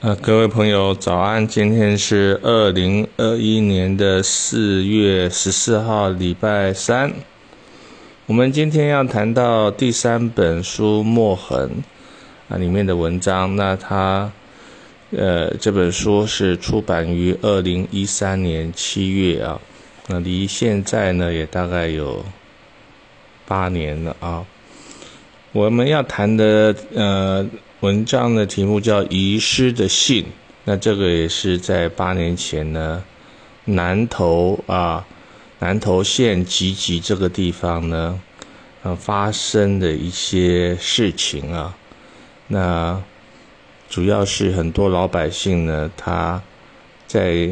呃，各位朋友，早安！今天是二零二一年的四月十四号，礼拜三。我们今天要谈到第三本书《墨痕》啊里面的文章。那它，呃，这本书是出版于二零一三年七月啊，那离现在呢也大概有八年了啊。我们要谈的呃。文章的题目叫《遗失的信》，那这个也是在八年前呢，南投啊，南投县集集这个地方呢，呃，发生的一些事情啊。那主要是很多老百姓呢，他在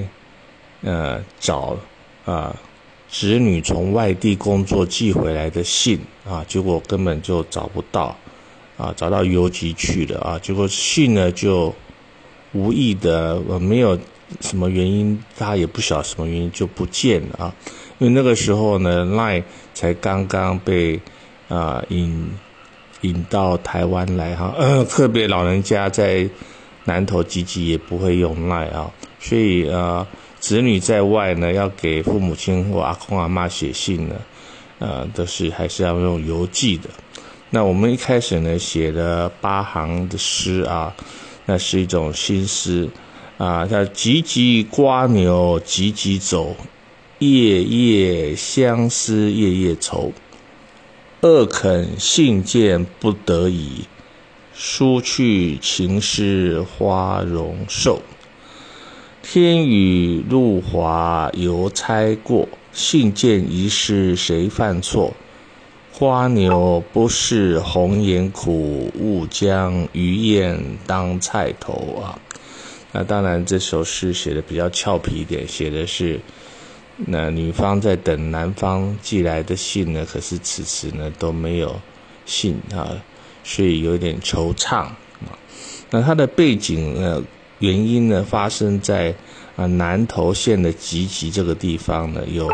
呃找啊子女从外地工作寄回来的信啊，结果根本就找不到。啊，找到邮局去了啊，结果信呢就无意的，没有什么原因，他也不晓得什么原因就不见了啊。因为那个时候呢赖才刚刚被啊引引到台湾来哈，特别老人家在南头集集也不会用赖啊，所以呃，子女在外呢要给父母亲或阿公阿妈写信呢，呃，都是还是要用邮寄的。那我们一开始呢写了八行的诗啊，那是一种新诗啊，叫急急瓜牛急急走，夜夜相思夜夜愁，恶肯信件不得已，书去情诗花容瘦，天雨路滑邮差过，信件遗失谁犯错？花牛不是红颜苦，误将鱼雁当菜头啊！那当然，这首诗写的比较俏皮一点，写的是那女方在等男方寄来的信呢，可是此时呢都没有信啊，所以有点惆怅啊。那它的背景呢，原因呢，发生在啊南投县的集集这个地方呢，有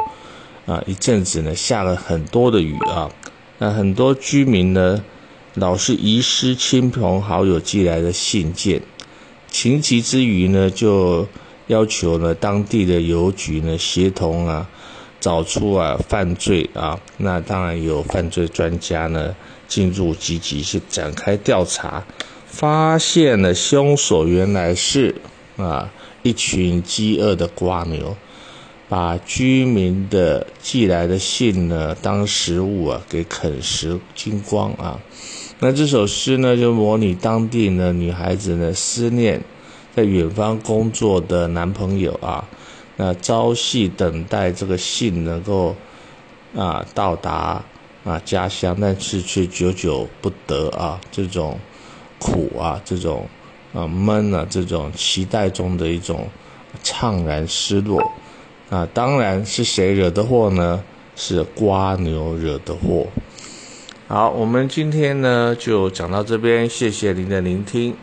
啊一阵子呢下了很多的雨啊。那很多居民呢，老是遗失亲朋好友寄来的信件，情急之余呢，就要求呢当地的邮局呢协同啊，找出啊犯罪啊。那当然有犯罪专家呢进入积极是展开调查，发现了凶手原来是啊一群饥饿的瓜牛。把居民的寄来的信呢当食物啊给啃食精光啊，那这首诗呢就模拟当地呢女孩子呢思念在远方工作的男朋友啊，那朝夕等待这个信能够啊到达啊家乡，但是却久久不得啊，这种苦啊，这种啊闷啊，这种期待中的一种怅然失落。啊，当然是谁惹的祸呢？是瓜牛惹的祸。好，我们今天呢就讲到这边，谢谢您的聆听。